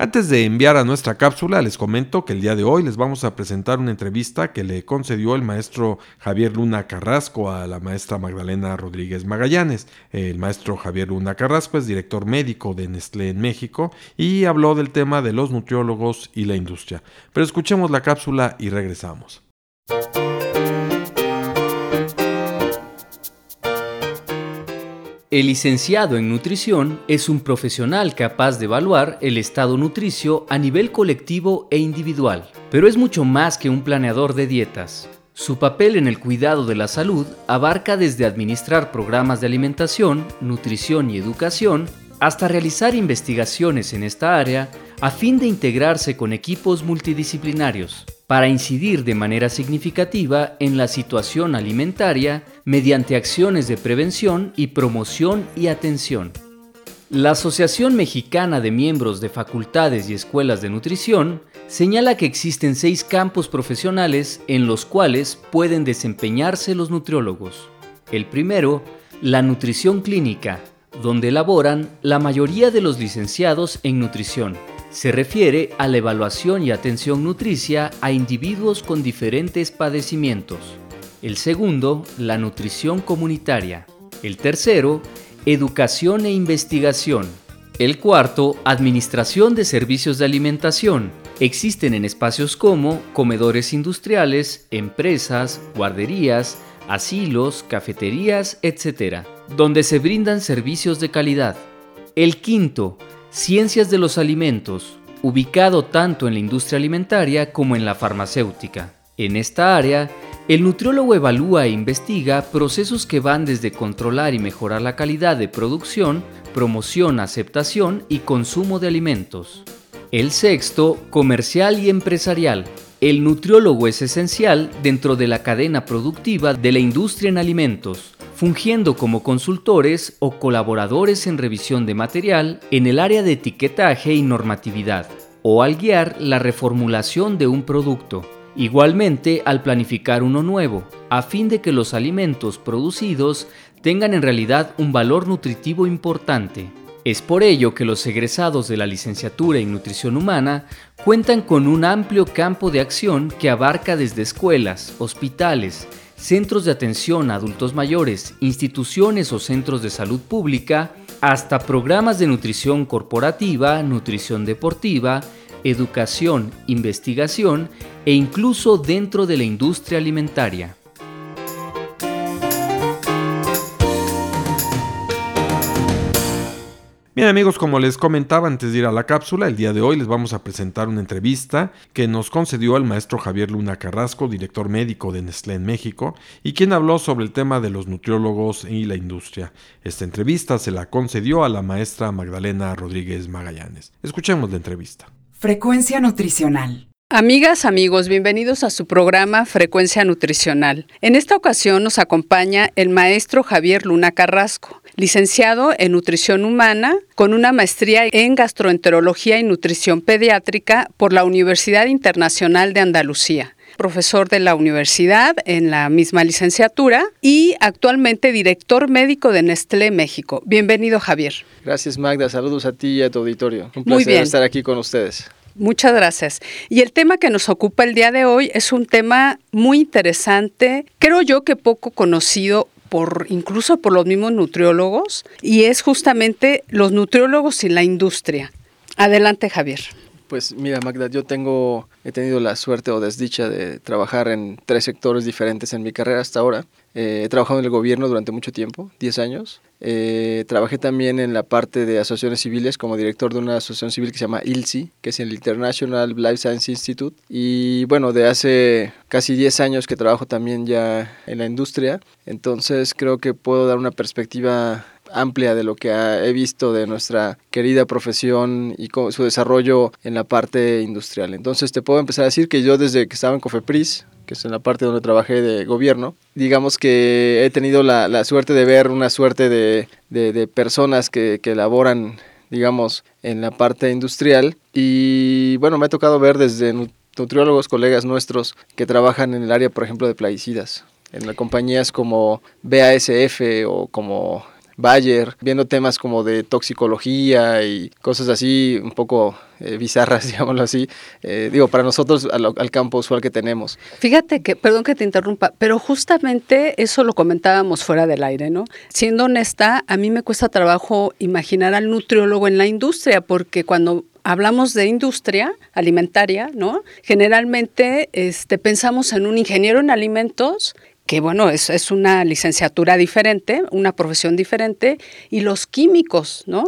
Antes de enviar a nuestra cápsula, les comento que el día de hoy les vamos a presentar una entrevista que le concedió el maestro Javier Luna Carrasco a la maestra Magdalena Rodríguez Magallanes. El maestro Javier Luna Carrasco es director médico de Nestlé en México y habló del tema de los nutriólogos y la industria. Pero escuchemos la cápsula y regresamos. El licenciado en nutrición es un profesional capaz de evaluar el estado nutricio a nivel colectivo e individual, pero es mucho más que un planeador de dietas. Su papel en el cuidado de la salud abarca desde administrar programas de alimentación, nutrición y educación, hasta realizar investigaciones en esta área a fin de integrarse con equipos multidisciplinarios para incidir de manera significativa en la situación alimentaria mediante acciones de prevención y promoción y atención. La Asociación Mexicana de Miembros de Facultades y Escuelas de Nutrición señala que existen seis campos profesionales en los cuales pueden desempeñarse los nutriólogos. El primero, la nutrición clínica, donde elaboran la mayoría de los licenciados en nutrición se refiere a la evaluación y atención nutricia a individuos con diferentes padecimientos. El segundo, la nutrición comunitaria. El tercero, educación e investigación. El cuarto, administración de servicios de alimentación. Existen en espacios como comedores industriales, empresas, guarderías, asilos, cafeterías, etc., donde se brindan servicios de calidad. El quinto, Ciencias de los Alimentos, ubicado tanto en la industria alimentaria como en la farmacéutica. En esta área, el nutriólogo evalúa e investiga procesos que van desde controlar y mejorar la calidad de producción, promoción, aceptación y consumo de alimentos. El sexto, comercial y empresarial. El nutriólogo es esencial dentro de la cadena productiva de la industria en alimentos fungiendo como consultores o colaboradores en revisión de material en el área de etiquetaje y normatividad, o al guiar la reformulación de un producto, igualmente al planificar uno nuevo, a fin de que los alimentos producidos tengan en realidad un valor nutritivo importante. Es por ello que los egresados de la licenciatura en nutrición humana cuentan con un amplio campo de acción que abarca desde escuelas, hospitales, centros de atención a adultos mayores, instituciones o centros de salud pública, hasta programas de nutrición corporativa, nutrición deportiva, educación, investigación e incluso dentro de la industria alimentaria. Bien amigos, como les comentaba antes de ir a la cápsula, el día de hoy les vamos a presentar una entrevista que nos concedió el maestro Javier Luna Carrasco, director médico de Nestlé en México, y quien habló sobre el tema de los nutriólogos y la industria. Esta entrevista se la concedió a la maestra Magdalena Rodríguez Magallanes. Escuchemos la entrevista. Frecuencia nutricional. Amigas, amigos, bienvenidos a su programa Frecuencia Nutricional. En esta ocasión nos acompaña el maestro Javier Luna Carrasco, licenciado en Nutrición Humana con una maestría en Gastroenterología y Nutrición Pediátrica por la Universidad Internacional de Andalucía profesor de la universidad en la misma licenciatura y actualmente director médico de Nestlé México. Bienvenido, Javier. Gracias, Magda. Saludos a ti y a tu auditorio. Un placer estar aquí con ustedes. Muchas gracias. Y el tema que nos ocupa el día de hoy es un tema muy interesante, creo yo que poco conocido por incluso por los mismos nutriólogos y es justamente los nutriólogos y la industria. Adelante, Javier. Pues mira, Magda, yo tengo, he tenido la suerte o desdicha de trabajar en tres sectores diferentes en mi carrera hasta ahora. Eh, he trabajado en el gobierno durante mucho tiempo, 10 años. Eh, trabajé también en la parte de asociaciones civiles como director de una asociación civil que se llama ILSI, que es el International Life Science Institute. Y bueno, de hace casi 10 años que trabajo también ya en la industria. Entonces creo que puedo dar una perspectiva amplia de lo que he visto de nuestra querida profesión y su desarrollo en la parte industrial. Entonces te puedo empezar a decir que yo desde que estaba en Cofepris, que es en la parte donde trabajé de gobierno, digamos que he tenido la, suerte de ver una suerte de, de, personas que, que elaboran digamos, en la parte industrial. Y bueno, me ha tocado ver desde nutriólogos, colegas nuestros que trabajan en el área, por ejemplo, de plaguicidas, en compañías como BASF o como Bayer, viendo temas como de toxicología y cosas así un poco eh, bizarras, digámoslo así, eh, digo, para nosotros al, campo usual que tenemos. Fíjate que, perdón que te interrumpa, pero justamente eso lo comentábamos fuera del aire, ¿no? Siendo honesta, a mí me cuesta trabajo imaginar al nutriólogo en la industria, porque cuando hablamos de industria alimentaria, ¿no? Generalmente este, pensamos en un ingeniero en alimentos que bueno, es, es una licenciatura diferente, una profesión diferente, y los químicos, ¿no?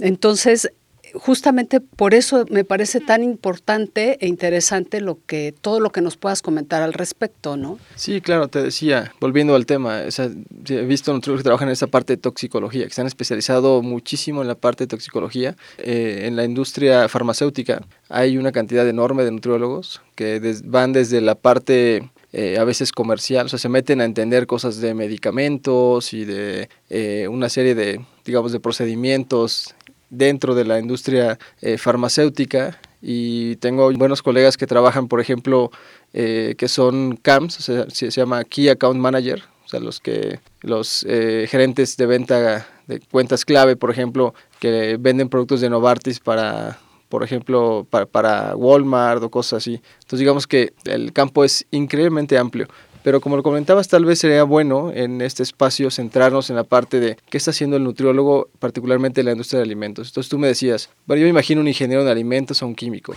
Entonces, justamente por eso me parece tan importante e interesante lo que todo lo que nos puedas comentar al respecto, ¿no? Sí, claro, te decía, volviendo al tema, he visto nutriólogos que trabajan en esa parte de toxicología, que se han especializado muchísimo en la parte de toxicología. Eh, en la industria farmacéutica hay una cantidad enorme de nutriólogos que van desde la parte eh, a veces comercial, o sea, se meten a entender cosas de medicamentos y de eh, una serie de, digamos, de procedimientos dentro de la industria eh, farmacéutica. Y tengo buenos colegas que trabajan, por ejemplo, que son CAMS, o sea, se, llama Key Account Manager, o sea, los que los gerentes de venta de cuentas clave, por ejemplo, que venden productos de Novartis para por ejemplo, para, Walmart o cosas así. Entonces digamos que el campo es increíblemente amplio. Pero como lo comentabas, tal vez sería bueno en este espacio centrarnos en la parte de qué está haciendo el nutriólogo, particularmente en la industria de alimentos. Entonces tú me decías, yo me imagino un ingeniero de alimentos o un químico.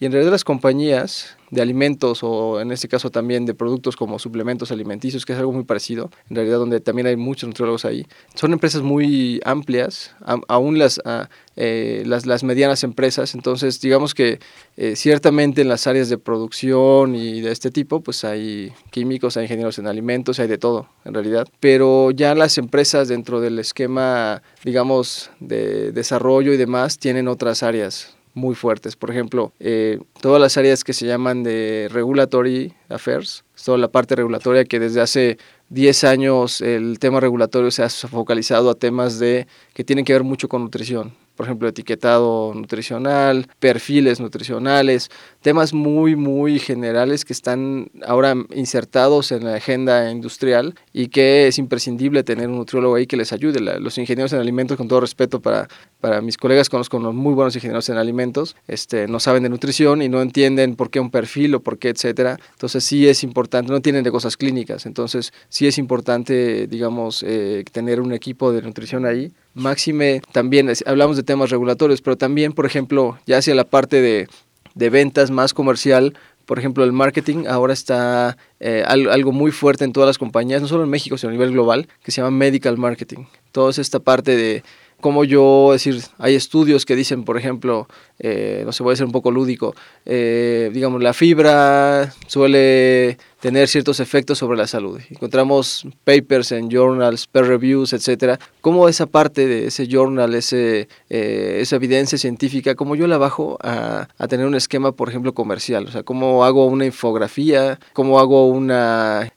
Y en realidad las compañías de alimentos o en este caso también de productos como suplementos alimenticios, que es algo muy parecido, en realidad donde también hay muchos nutriólogos ahí, son empresas muy amplias, aún las, ah, eh, las, medianas empresas, entonces digamos que eh, ciertamente en las áreas de producción y de este tipo, pues hay químicos, hay ingenieros en alimentos, hay de todo en realidad, pero ya las empresas dentro del esquema, digamos, de desarrollo y demás, tienen otras áreas muy fuertes. Por ejemplo, eh, todas las áreas que se llaman de regulatory affairs, toda la parte regulatoria que desde hace 10 años el tema regulatorio se ha focalizado a temas de que tienen que ver mucho con nutrición por ejemplo, etiquetado nutricional, perfiles nutricionales, temas muy, muy generales que están ahora insertados en la agenda industrial y que es imprescindible tener un nutriólogo ahí que les ayude. Los ingenieros en alimentos, con todo respeto para, para mis colegas, conozco unos muy buenos ingenieros en alimentos, este, no saben de nutrición y no entienden por qué un perfil o por qué, etcétera. Entonces sí es importante, no tienen de cosas clínicas, entonces sí es importante, digamos, eh, tener un equipo de nutrición ahí Máxime, también hablamos de temas regulatorios, pero también, por ejemplo, ya hacia la parte de, de ventas más comercial, por ejemplo, el marketing ahora está eh, algo muy fuerte en todas las compañías, no solo en México, sino a nivel global, que se llama medical marketing. Toda esta parte de como yo, decir, hay estudios que dicen, por ejemplo, eh, no sé, voy a ser un poco lúdico, eh, digamos, la fibra suele tener ciertos efectos sobre la salud. Encontramos papers en journals, peer reviews, etcétera. ¿Cómo esa parte de ese journal, ese, eh, esa evidencia científica, cómo yo la bajo a, a, tener un esquema, por ejemplo, comercial? O sea, cómo hago una infografía, cómo hago una,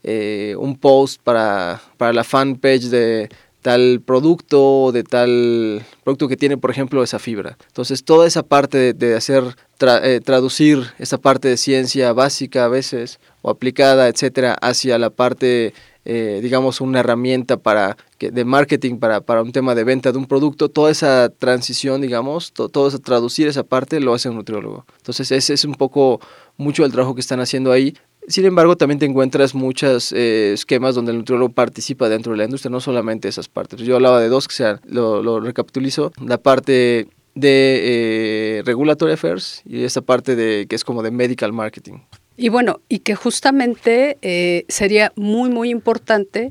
un post para, para la fanpage de tal producto, de tal producto que tiene, por ejemplo, esa fibra. Entonces, toda esa parte de, hacer, eh, traducir esa parte de ciencia básica a veces, o aplicada, etcétera, hacia la parte, eh, digamos, una herramienta para de marketing para, para, un tema de venta de un producto, toda esa transición, digamos, todo eso, traducir esa parte lo hace un nutriólogo. Entonces, ese es un poco mucho el trabajo que están haciendo ahí Sin embargo, también te encuentras muchos eh, esquemas donde el nutriólogo participa dentro de la industria, no solamente esas partes. Yo hablaba de dos, que sean, lo, lo recapitulizo, la parte de eh, Regulatory Affairs y esta parte de que es como de Medical Marketing. Y bueno, y que justamente eh, sería muy, muy importante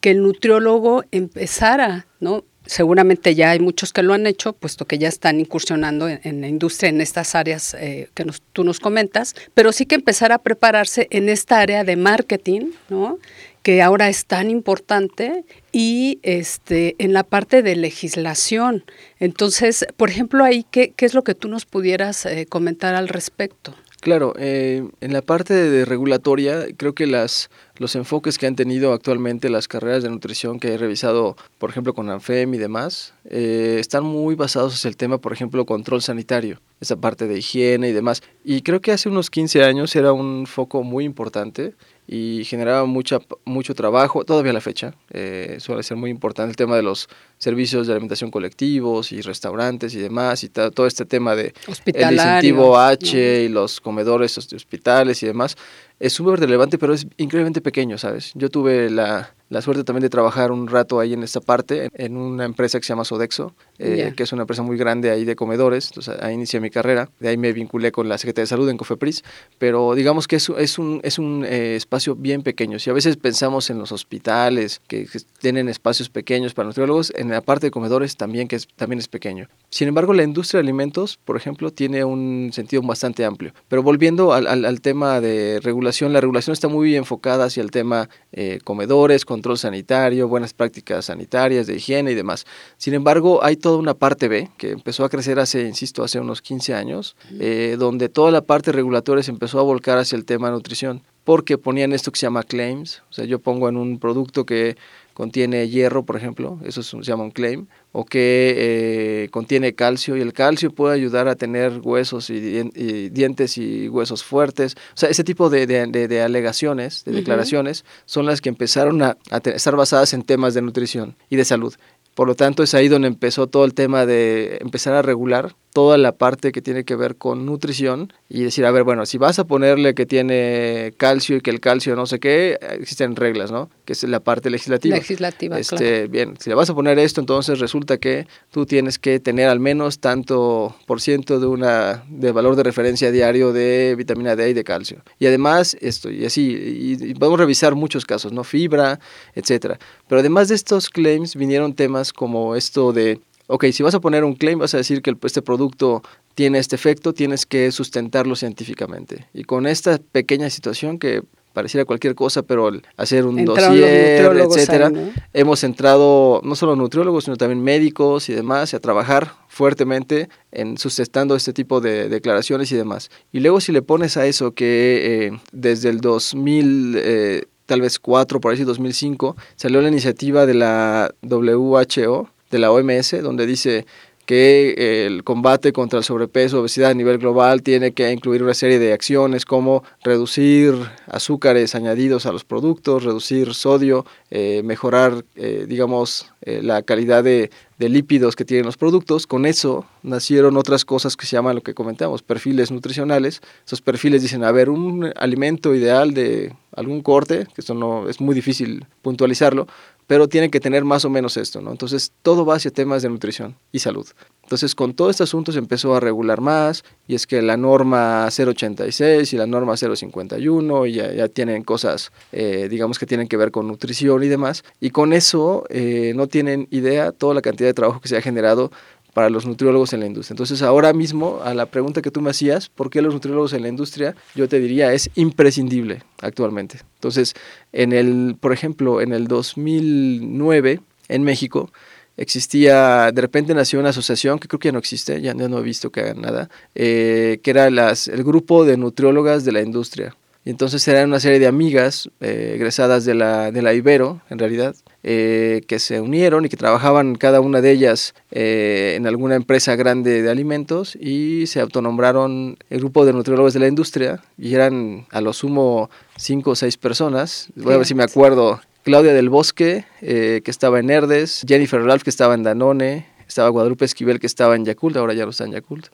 que el nutriólogo empezara, ¿no? Seguramente ya hay muchos que lo han hecho, puesto que ya están incursionando en, la industria, en estas áreas eh, que tú nos comentas, pero sí que empezar a prepararse en esta área de marketing, ¿no? que ahora es tan importante y este en la parte de legislación. Entonces, por ejemplo, ahí qué, qué es lo que tú nos pudieras eh, comentar al respecto. Claro, eh, en la parte de regulatoria, creo que las, los enfoques que han tenido actualmente las carreras de nutrición que he revisado, por ejemplo, con ANFEM y demás, eh, están muy basados en el tema, por ejemplo, control sanitario, esa parte de higiene y demás. Y creo que hace unos 15 años era un foco muy importante y generaba mucha, mucho trabajo, todavía a la fecha. Eh, suele ser muy importante el tema de los servicios de alimentación colectivos y restaurantes y demás, y todo este tema de el incentivo H y los comedores de hospitales y demás. Es súper relevante, pero es increíblemente pequeño, ¿sabes? Yo tuve la, la suerte también de trabajar un rato ahí en esta parte, en una empresa que se llama Sodexo, eh, que es una empresa muy grande ahí de comedores. Entonces ahí inicié mi carrera. De ahí me vinculé con la Secretaría de Salud en Cofepris. Pero digamos que es, es un, es un eh, espacio bien pequeño. Si a veces pensamos en los hospitales que, tienen espacios pequeños para nutriólogos, en la parte de comedores también, que es, también es pequeño. Sin embargo, la industria de alimentos, por ejemplo, tiene un sentido bastante amplio. Pero volviendo al, al, tema de regulación, la regulación está muy enfocada hacia el tema eh, comedores, control sanitario, buenas prácticas sanitarias, de higiene y demás. Sin embargo, hay toda una parte B que empezó a crecer hace, insisto, hace unos 15 años, eh, donde toda la parte regulatoria se empezó a volcar hacia el tema de nutrición, porque ponían esto que se llama claims, o sea, yo pongo en un producto que contiene hierro, por ejemplo, eso se llama un claim, o que eh, contiene calcio, y el calcio puede ayudar a tener huesos y, dientes y huesos fuertes. O sea, ese tipo de, de, alegaciones, de declaraciones, son las que empezaron a, a estar basadas en temas de nutrición y de salud. Por lo tanto, es ahí donde empezó todo el tema de empezar a regular toda la parte que tiene que ver con nutrición y decir, a ver, bueno, si vas a ponerle que tiene calcio y que el calcio no sé qué, existen reglas, ¿no? Que es la parte legislativa. Legislativa, este, Bien, si le vas a poner esto, entonces resulta que tú tienes que tener al menos tanto por ciento de una de valor de referencia diario de vitamina D y de calcio. Y además esto, y así, y, y podemos revisar muchos casos, ¿no? Fibra, etcétera. Pero además de estos claims vinieron temas como esto de ok, si vas a poner un claim, vas a decir que este producto tiene este efecto, tienes que sustentarlo científicamente. Y con esta pequeña situación que pareciera cualquier cosa, pero hacer un dossier, etcétera, hemos entrado no solo nutriólogos, sino también médicos y demás, a trabajar fuertemente en sustentando este tipo de declaraciones y demás. Y luego si le pones a eso que eh, desde el 2000 eh, tal vez 4, por ahí 2005, salió la iniciativa de la WHO de la OMS, donde dice que el combate contra el sobrepeso, obesidad a nivel global tiene que incluir una serie de acciones como reducir azúcares añadidos a los productos, reducir sodio, eh, mejorar, eh, digamos, eh, la calidad de, de, lípidos que tienen los productos. Con eso nacieron otras cosas que se llaman lo que comentamos, perfiles nutricionales. Esos perfiles dicen, a ver, un alimento ideal de algún corte, que eso no es muy difícil puntualizarlo, pero tiene que tener más o menos esto, ¿no? Entonces, todo va hacia temas de nutrición y salud. Entonces, con todo este asunto se empezó a regular más, y es que la norma 086 y la norma 051 ya, ya tienen cosas, eh, digamos, que tienen que ver con nutrición y demás, y con eso eh, no tienen idea toda la cantidad de trabajo que se ha generado para los nutriólogos en la industria. Entonces, ahora mismo, a la pregunta que tú me hacías, ¿por qué los nutriólogos en la industria? Yo te diría, es imprescindible actualmente. Entonces, en el, por ejemplo, en el 2009, en México, existía, de repente nació una asociación que creo que ya no existe, ya, no he visto que hagan nada, eh, que era las, el grupo de nutriólogas de la industria. Y entonces eran una serie de amigas eh, egresadas de la, de la Ibero, en realidad, eh, que se unieron y que trabajaban cada una de ellas eh, en alguna empresa grande de alimentos y se autonombraron el grupo de nutriólogos de la industria y eran a lo sumo cinco o seis personas. Voy a ver si me acuerdo. Claudia del Bosque, que estaba en Herdes, Jennifer Ralph, que estaba en Danone, estaba Guadalupe Esquivel que estaba en Yakult, ahora ya no está en Yakult,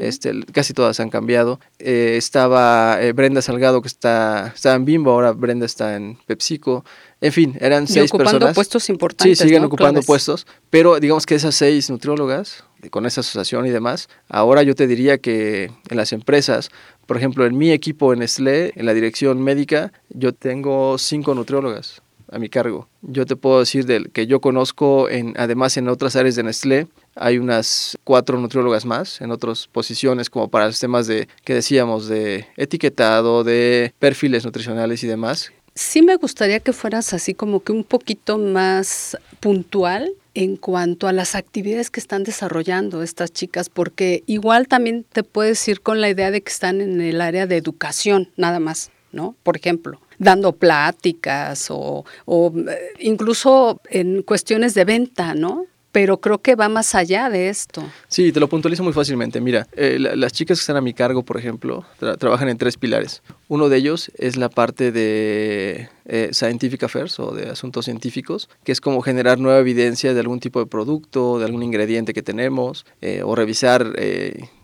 este, casi todas han cambiado. Eh, estaba eh, Brenda Salgado que está, estaba en Bimbo, ahora Brenda está en PepsiCo. En fin, eran y seis ocupando personas. puestos importantes. Sí, siguen ¿no? ocupando Claves. puestos, pero digamos que esas seis nutriólogas, con esa asociación y demás, ahora yo te diría que en las empresas, por ejemplo, en mi equipo en Nestlé, en la dirección médica, yo tengo cinco nutriólogas a mi cargo. Yo te puedo decir del que yo conozco, en, además en otras áreas de Nestlé, hay unas cuatro nutriólogas más en otras posiciones como para los temas de que decíamos de etiquetado, de perfiles nutricionales y demás, Sí me gustaría que fueras así como que un poquito más puntual en cuanto a las actividades que están desarrollando estas chicas, porque igual también te puedes ir con la idea de que están en el área de educación, nada más, ¿no? Por ejemplo, dando pláticas o, o eh, incluso en cuestiones de venta, ¿no? Pero creo que va más allá de esto. Sí, te lo puntualizo muy fácilmente. Mira, eh, la- las chicas que están a mi cargo, por ejemplo, tra- trabajan en tres pilares. Uno de ellos es la parte de eh, Scientific Affairs o de asuntos científicos, que es como generar nueva evidencia de algún tipo de producto, de algún ingrediente que tenemos, eh, o revisar,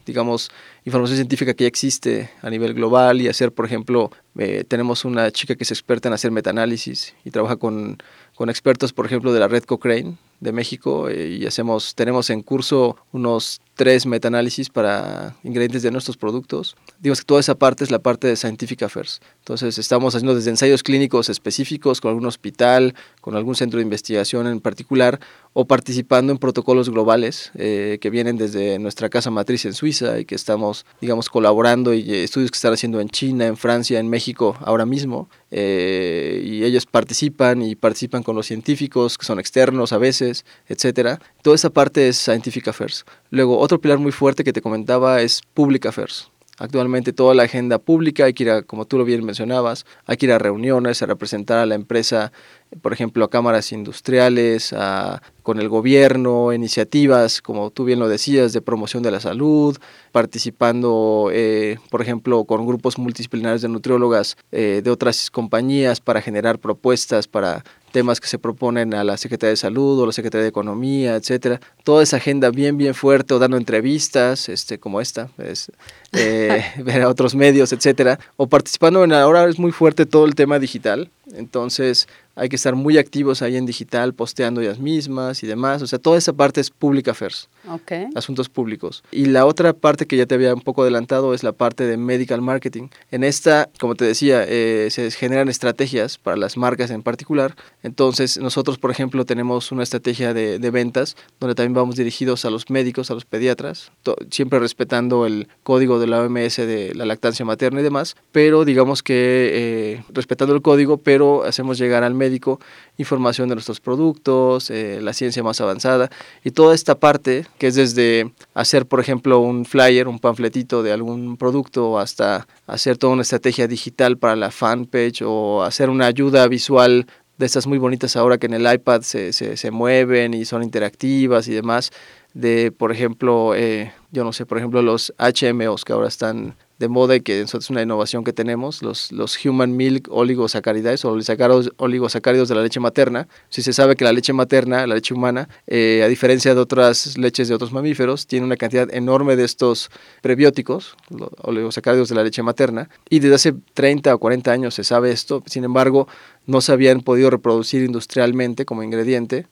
digamos, información científica que ya existe a nivel global y hacer, por ejemplo, eh, tenemos una chica que es experta en hacer metaanálisis y trabaja con, con expertos, por ejemplo, de la red Cochrane de México eh, y hacemos, tenemos en curso unos tres metaanálisis para ingredientes de nuestros productos. Digamos que toda esa parte es la parte de Scientific Affairs. Entonces estamos haciendo desde ensayos clínicos específicos con algún hospital, con algún centro de investigación en particular, o participando en protocolos globales eh, que vienen desde nuestra casa matriz en Suiza y que estamos, digamos, colaborando y eh, estudios que están haciendo en China, en Francia, en México ahora mismo. eh, y ellos participan y participan con los científicos que son externos a veces, etcétera. Toda esa parte es Scientific Affairs. Luego, otro pilar muy fuerte que te comentaba es Public Affairs. Actualmente toda la agenda pública, hay que ir a, como tú lo bien mencionabas, hay que ir a reuniones, a representar a la empresa, por ejemplo, a cámaras industriales, con el gobierno, iniciativas, como tú bien lo decías, de promoción de la salud, participando, eh, por ejemplo, con grupos multidisciplinarios de nutriólogas eh, de otras compañías para generar propuestas para temas que se proponen a la Secretaría de Salud o la Secretaría de Economía, etcétera. Toda esa agenda bien, bien fuerte, o dando entrevistas, este, como esta, es, eh, ver a otros medios, etcétera, o participando en ahora es muy fuerte todo el tema digital, entonces hay que estar muy activos ahí en digital, posteando ellas mismas y demás, o sea, toda esa parte es public affairs, Ok. asuntos públicos. Y la otra parte que ya te había un poco adelantado es la parte de medical marketing. En esta, como te decía, eh, se generan estrategias para las marcas en particular. Entonces, nosotros, por ejemplo, tenemos una estrategia de, de ventas donde también vamos dirigidos a los médicos, a los pediatras, siempre respetando el código de la OMS de la lactancia materna y demás, pero digamos que eh, respetando el código, pero hacemos llegar al médico información de nuestros productos, eh, la ciencia más avanzada y toda esta parte que es desde hacer, por ejemplo, un flyer, un panfletito de algún producto hasta hacer toda una estrategia digital para la fanpage o hacer una ayuda visual de estas muy bonitas ahora que en el iPad se, se, se mueven y son interactivas y demás, de, por ejemplo, eh, yo no sé, por ejemplo, los HMOs que ahora están de moda y que es una innovación que tenemos, los, los Human Milk Oligosaccharides o oligosacáridos de la leche materna. Si se sabe que la leche materna, la leche humana, eh, a diferencia de otras leches de otros mamíferos, tiene una cantidad enorme de estos prebióticos, los oligosacáridos de la leche materna, y desde hace 30 o 40 años se sabe esto, sin embargo, no se habían podido reproducir industrialmente como ingrediente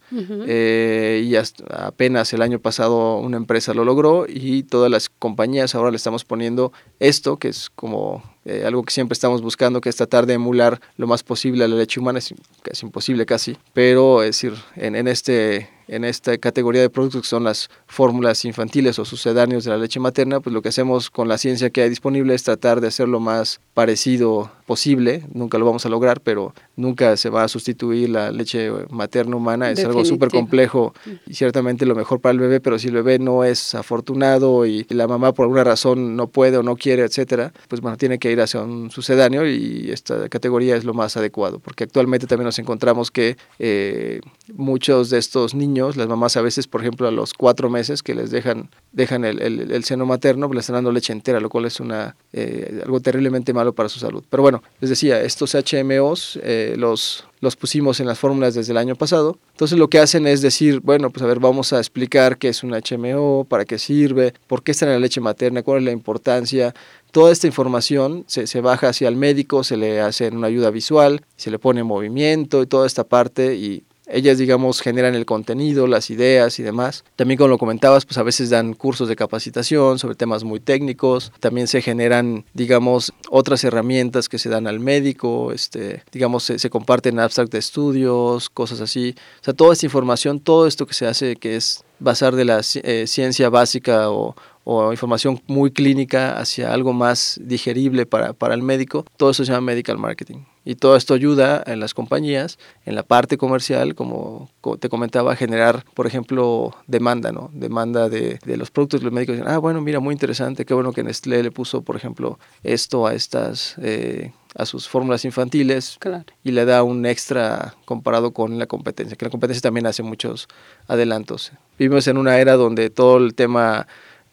eh, y hasta apenas el año pasado una empresa lo logró y todas las compañías ahora le estamos poniendo esto, que es como eh, algo que siempre estamos buscando, que es tratar de emular lo más posible a la leche humana, es casi imposible casi, pero es decir, en, en este en esta categoría de productos que son las fórmulas infantiles o sucedáneos de la leche materna, pues lo que hacemos con la ciencia que hay disponible es tratar de hacer lo más parecido posible, nunca lo vamos a lograr, pero nunca se va a sustituir la leche materna humana, es algo súper Definitivo. complejo y ciertamente lo mejor para el bebé, pero si el bebé no es afortunado y la mamá por alguna razón no puede o no quiere, etcétera, pues bueno, tiene que ir hacia un sucedáneo y esta categoría es lo más adecuado, porque actualmente también nos encontramos que eh, muchos de estos niños, las mamás a veces, por ejemplo, a los cuatro meses que les dejan, dejan el, seno materno, pues les están dando leche entera, lo cual es una, eh, algo terriblemente malo para su salud. Pero bueno, les decía, estos HMOs eh, los, los pusimos en las fórmulas desde el año pasado. Entonces lo que hacen es decir, bueno, pues a ver, vamos a explicar qué es un HMO, para qué sirve, por qué está en la leche materna, cuál es la importancia. Toda esta información se, se baja hacia el médico, se le hace una ayuda visual, se le pone movimiento y toda esta parte y ellas, digamos, generan el contenido, las ideas y demás. También, como lo comentabas, pues a veces dan cursos de capacitación sobre temas muy técnicos. También se generan, digamos, otras herramientas que se dan al médico, este, digamos, se, comparten abstract de estudios, cosas así. O sea, toda esta información, todo esto que se hace, que es basar de la eh, ciencia básica o, o información muy clínica hacia algo más digerible para, para el médico, todo eso se llama medical marketing. Y todo esto ayuda en las compañías, en la parte comercial, como te comentaba, a generar, por ejemplo, demanda, ¿no? Demanda de, de los productos. Los médicos dicen, ah, bueno, mira, muy interesante, qué bueno que Nestlé le puso, por ejemplo, esto a estas... Eh, a sus fórmulas infantiles y le da un extra comparado con la competencia, que la competencia también hace muchos adelantos. Vivimos en una era donde todo el tema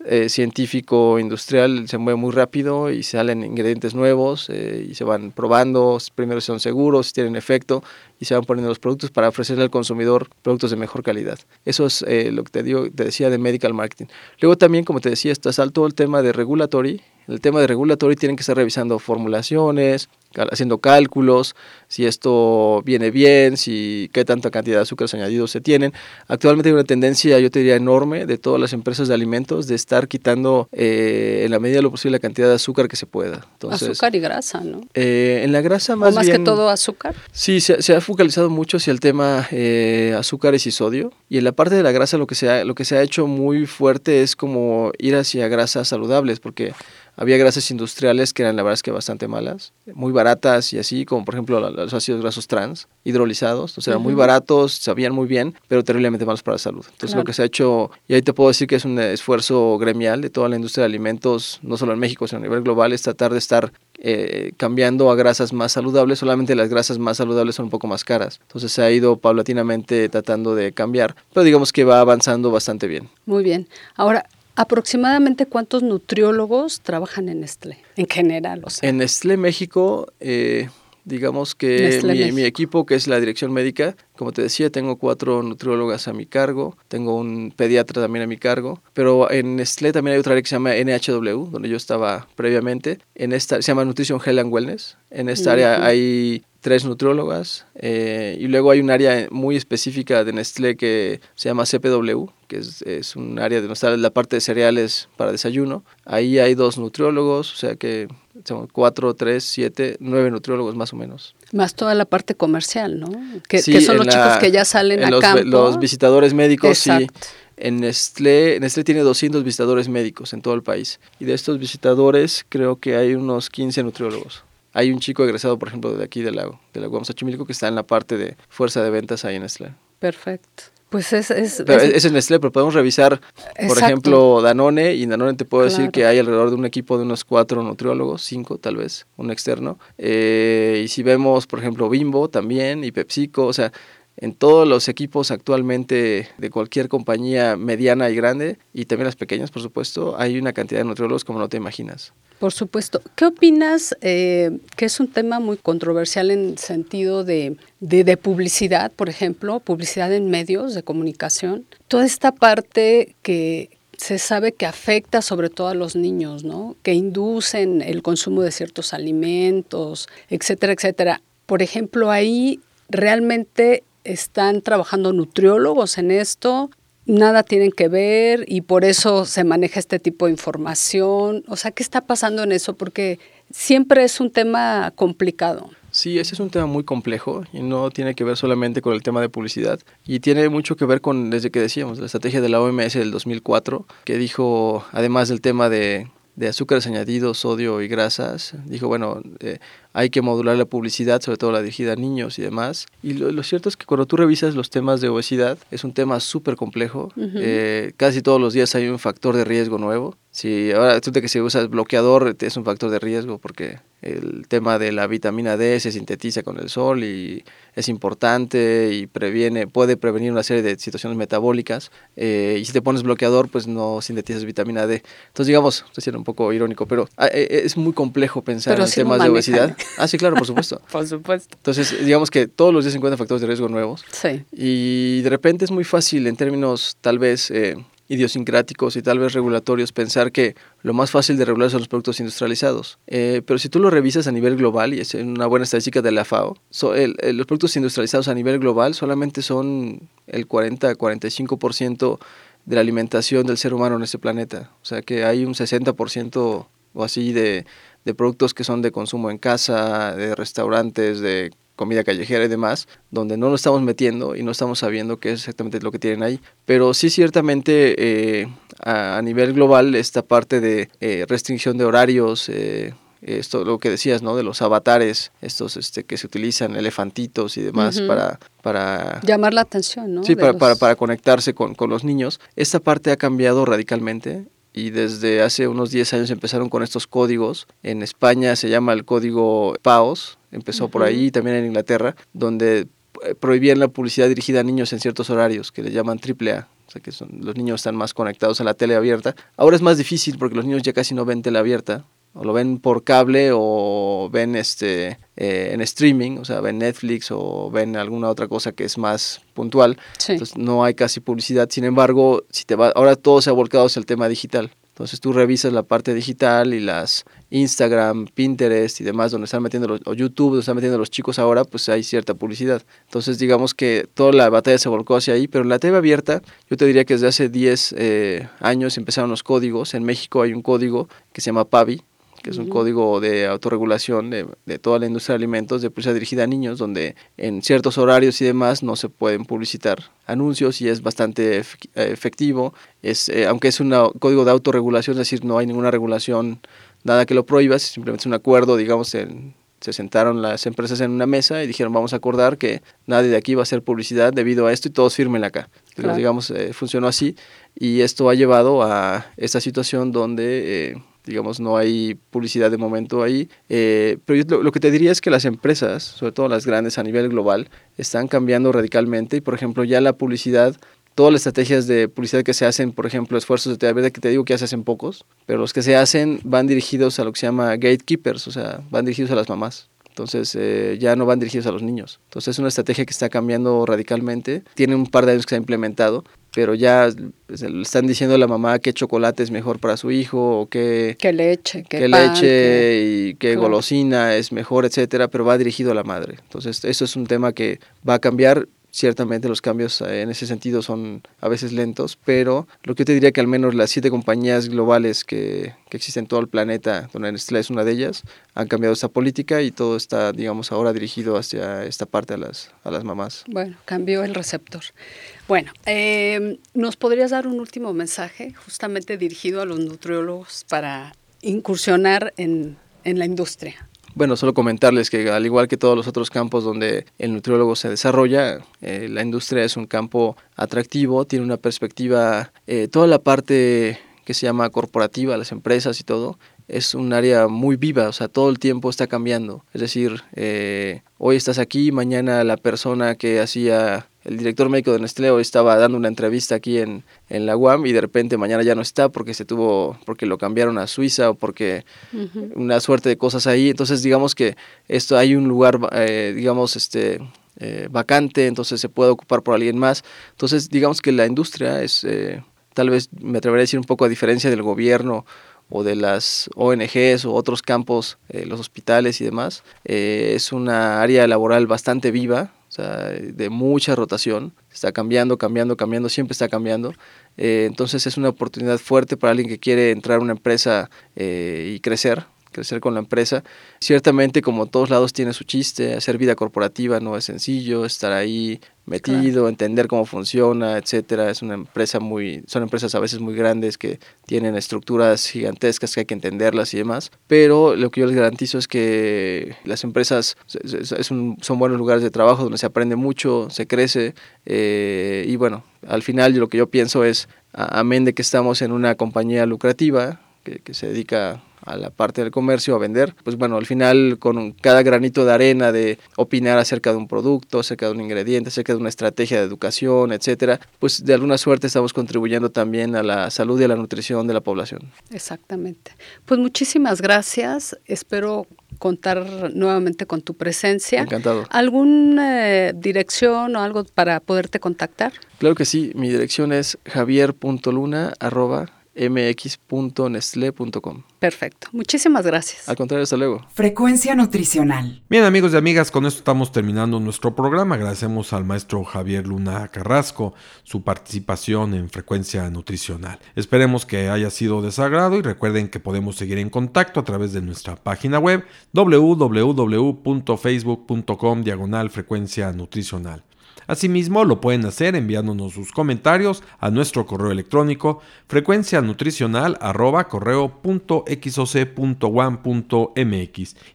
eh, científico industrial se mueve muy rápido y salen ingredientes nuevos eh, y se van probando, primero si son seguros, si tienen efecto y se van poniendo los productos para ofrecerle al consumidor productos de mejor calidad. Eso es eh, lo que te, te decía de medical marketing. Luego también, como te decía, está salto el tema de regulatory el tema de regulatory tienen que estar revisando formulaciones, haciendo cálculos, si esto viene bien, si qué tanta cantidad de azúcares añadidos se tienen. Actualmente hay una tendencia, yo te diría, enorme de todas las empresas de alimentos de estar quitando eh, en la medida de lo posible la cantidad de azúcar que se pueda. azúcar y grasa, ¿no? Eh, en la grasa más, ¿O más que todo azúcar. Sí, se, ha focalizado mucho hacia el tema eh, azúcares y sodio. Y en la parte de la grasa lo que, se ha, lo que se ha hecho muy fuerte es como ir hacia grasas saludables, porque había grasas industriales que eran la verdad es que bastante malas, muy baratas y así, como por ejemplo los ácidos grasos trans hidrolizados, o sea, eran muy baratos, sabían muy bien, pero terriblemente malos para la salud. Entonces lo que se ha hecho, y ahí te puedo decir que es un esfuerzo gremial de toda la industria de alimentos, no solo en México, sino a nivel global, es tratar de estar eh, cambiando a grasas más saludables, solamente las grasas más saludables son un poco más caras. Entonces se ha ido paulatinamente tratando de cambiar, pero digamos que va avanzando bastante bien. Muy bien. Ahora, ¿Aproximadamente cuántos nutriólogos trabajan en Nestlé en general? O En Nestlé México, eh, digamos que mi, mi, equipo, que es la dirección médica, como te decía, tengo cuatro nutriólogas a mi cargo, tengo un pediatra también a mi cargo, pero en Nestlé también hay otra área que se llama NHW, donde yo estaba previamente. En esta se llama Nutrition Health and Wellness. En esta área hay tres nutriólogas eh, y luego hay un área muy específica de Nestlé que se llama CPW, que es, es un área de nuestra, la parte de cereales para desayuno. Ahí hay dos nutriólogos, o sea que son cuatro, tres, siete, nueve nutriólogos más o menos. Más toda la parte comercial, ¿no? Que, son los chicos que ya salen a los, campo. Los visitadores médicos, sí. En Nestlé, Nestlé tiene 200 visitadores médicos en todo el país. Y de estos visitadores creo que hay unos 15 nutriólogos. Hay un chico egresado, por ejemplo, de aquí de la, de la que está en la parte de fuerza de ventas ahí en Nestlé. Perfecto. Pues es... Es, es, en Nestlé, pero podemos revisar, por ejemplo, Danone, y Danone te puedo decir que hay alrededor de un equipo de unos cuatro nutriólogos, cinco tal vez, un externo. Eh, y si vemos, por ejemplo, Bimbo también, y PepsiCo, o sea, en todos los equipos actualmente de cualquier compañía mediana y grande, y también las pequeñas, por supuesto, hay una cantidad de nutriólogos como no te imaginas. Por supuesto. ¿Qué opinas, eh, que es un tema muy controversial en sentido de, de, publicidad, por ejemplo, publicidad en medios de comunicación? Toda esta parte que se sabe que afecta sobre todo a los niños, ¿no? Que inducen el consumo de ciertos alimentos, etcétera, etcétera. Por ejemplo, ahí realmente están trabajando nutriólogos en esto, nada tienen que ver y por eso se maneja este tipo de información. O sea, ¿qué está pasando en eso? Porque siempre es un tema complicado. Sí, ese es un tema muy complejo y no tiene que ver solamente con el tema de publicidad y tiene mucho que ver con, desde que decíamos, la estrategia de la OMS del 2004, que dijo, además del tema de de azúcares añadidos, sodio y grasas. Dijo, bueno, eh, hay que modular la publicidad, sobre todo la dirigida a niños y demás. Y lo, cierto es que cuando tú revisas los temas de obesidad, es un tema súper complejo. Eh, casi todos los días hay un factor de riesgo nuevo. si ahora tú que si usas bloqueador es un factor de riesgo porque el tema de la vitamina D se sintetiza con el sol y es importante y previene, puede prevenir una serie de situaciones metabólicas. Eh, y si te pones bloqueador, pues no sintetizas vitamina D. Entonces, digamos, estoy siendo un poco irónico, pero ah, eh, eh, es muy complejo pensar en temas de obesidad. Ah, sí, claro, por supuesto. por supuesto. Entonces, digamos que todos los días se encuentran factores de riesgo nuevos. Sí. Y de repente es muy fácil en términos tal vez idiosincráticos y tal vez regulatorios pensar que lo más fácil de regular son los productos industrializados. Eh, pero si tú lo revisas a nivel global, y es una buena estadística de la FAO, los productos industrializados a nivel global solamente son el 40-45% de la alimentación del ser humano en este planeta. O sea que hay un 60% o así de, de productos que son de consumo en casa, de restaurantes, de comida callejera y demás, donde no lo estamos metiendo y no estamos sabiendo qué es exactamente lo que tienen ahí. Pero sí ciertamente eh, a, nivel global esta parte de eh, restricción de horarios, eh, esto lo que decías, ¿no? De los avatares, estos este, que se utilizan, elefantitos y demás para, para... Llamar la atención, ¿no? Sí, para, para, para, conectarse con, con los niños. Esta parte ha cambiado radicalmente y desde hace unos 10 años empezaron con estos códigos. En España se llama el código PAOS, empezó por ahí, también en Inglaterra, donde eh, prohibían la publicidad dirigida a niños en ciertos horarios, que le llaman AAA. O sea que son, los niños están más conectados a la tele abierta. Ahora es más difícil porque los niños ya casi no ven tele abierta, o lo ven por cable o ven este eh, en streaming, o sea, ven Netflix o ven alguna otra cosa que es más puntual. Entonces no hay casi publicidad. Sin embargo, si te va, ahora todo se ha volcado hacia el tema digital. Entonces tú revisas la parte digital y las Instagram, Pinterest y demás donde están metiendo los, o YouTube donde están metiendo los chicos ahora, pues hay cierta publicidad. Entonces digamos que toda la batalla se volcó hacia ahí, pero en la TV abierta yo te diría que desde hace 10 eh, años empezaron los códigos. En México hay un código que se llama PAVI, que es un código de autorregulación de, de, toda la industria de alimentos de publicidad dirigida a niños, donde en ciertos horarios y demás no se pueden publicitar anuncios y es bastante efectivo. Es, eh, aunque es un código de autorregulación, es decir, no hay ninguna regulación, nada que lo prohíba, simplemente es un acuerdo, digamos, se sentaron las empresas en una mesa y dijeron vamos a acordar que nadie de aquí va a hacer publicidad debido a esto y todos firmen acá. digamos, eh, funcionó así y esto ha llevado a esta situación donde... Eh, digamos, no hay publicidad de momento ahí. Eh, pero lo, que te diría es que las empresas, sobre todo las grandes a nivel global, están cambiando radicalmente y, por ejemplo, ya la publicidad, todas las estrategias de publicidad que se hacen, por ejemplo, esfuerzos de verdad que te digo que ya se hacen pocos, pero los que se hacen van dirigidos a lo que se llama gatekeepers, o sea, van dirigidos a las mamás. Entonces eh, ya no van dirigidos a los niños. Entonces es una estrategia que está cambiando radicalmente. Tiene un par de años que se ha implementado, pero ya pues, le están diciendo a la mamá qué chocolate es mejor para su hijo o qué, qué leche, qué, leche y qué golosina es mejor, etcétera, pero va dirigido a la madre. Entonces, eso es un tema que va a cambiar ciertamente los cambios eh, en ese sentido son a veces lentos, pero lo que yo te diría que al menos las siete compañías globales que, que existen en todo el planeta, donde Nestlé es una de ellas, han cambiado esta política y todo está, digamos, ahora dirigido hacia esta parte a las, a las mamás. Bueno, cambió el receptor. Bueno, eh, ¿nos podrías dar un último mensaje justamente dirigido a los nutriólogos para incursionar en, en la industria? Bueno, solo comentarles que al igual que todos los otros campos donde el nutriólogo se desarrolla, eh, la industria es un campo atractivo, tiene una perspectiva, eh, toda la parte que se llama corporativa, las empresas y todo, es un área muy viva, o sea, todo el tiempo está cambiando. Es decir, eh, hoy estás aquí, mañana la persona que hacía el director médico de Nestlé estaba dando una entrevista aquí en, en, la UAM y de repente mañana ya no está porque se tuvo, porque lo cambiaron a Suiza o porque una suerte de cosas ahí. Entonces digamos que esto hay un lugar, eh, digamos, este eh, vacante, entonces se puede ocupar por alguien más. Entonces digamos que la industria es, eh, tal vez me atrevería a decir un poco a diferencia del gobierno o de las ONGs o otros campos, los hospitales y demás, es una área laboral bastante viva, de mucha rotación, está cambiando, cambiando, cambiando, siempre está cambiando. Eh, entonces es una oportunidad fuerte para alguien que quiere entrar a una empresa eh, y crecer, crecer con la empresa. Ciertamente, como todos lados, tiene su chiste. Hacer vida corporativa no es sencillo, estar ahí metido, entender cómo funciona, etcétera. Es una empresa muy, son empresas a veces muy grandes que tienen estructuras gigantescas que hay que entenderlas y demás. Pero lo que yo les garantizo es que las empresas son buenos lugares de trabajo donde se aprende mucho, se crece eh, y bueno, al final lo que yo pienso es, amén de que estamos en una compañía lucrativa, que, que se dedica a la parte del comercio, a vender, pues bueno, al final con cada granito de arena de opinar acerca de un producto, acerca de un ingrediente, acerca de una estrategia de educación, etcétera, pues de alguna suerte estamos contribuyendo también a la salud y a la nutrición de la población. Exactamente. Pues muchísimas gracias. Espero contar nuevamente con tu presencia. Encantado. ¿Alguna eh, dirección o algo para poderte contactar? Claro que sí, mi dirección es javier.luna mx.nestle.com. Perfecto. Muchísimas gracias. Al contrario, hasta luego. Frecuencia nutricional. Bien amigos y amigas, con esto estamos terminando nuestro programa. Agradecemos al maestro Javier Luna Carrasco su participación en Frecuencia Nutricional. Esperemos que haya sido de y recuerden que podemos seguir en contacto a través de nuestra página web www.facebook.com diagonal frecuencia nutricional. Asimismo, lo pueden hacer enviándonos sus comentarios a nuestro correo electrónico frecuencia nutricional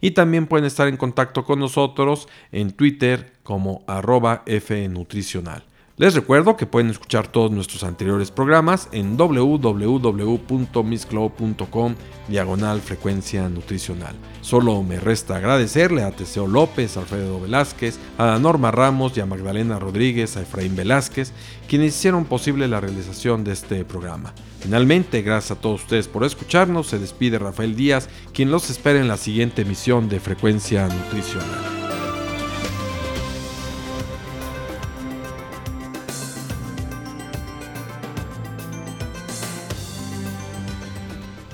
y también pueden estar en contacto con nosotros en Twitter como arroba fnutricional. Les recuerdo que pueden escuchar todos nuestros anteriores programas en www.misscloud.com diagonal frecuencia nutricional. Solo me resta agradecerle a Teseo López, Alfredo Velázquez, a Norma Ramos y a Magdalena Rodríguez, a Efraín Velázquez, quienes hicieron posible la realización de este programa. Finalmente, gracias a todos ustedes por escucharnos, se despide Rafael Díaz, quien los espera en la siguiente emisión de Frecuencia Nutricional.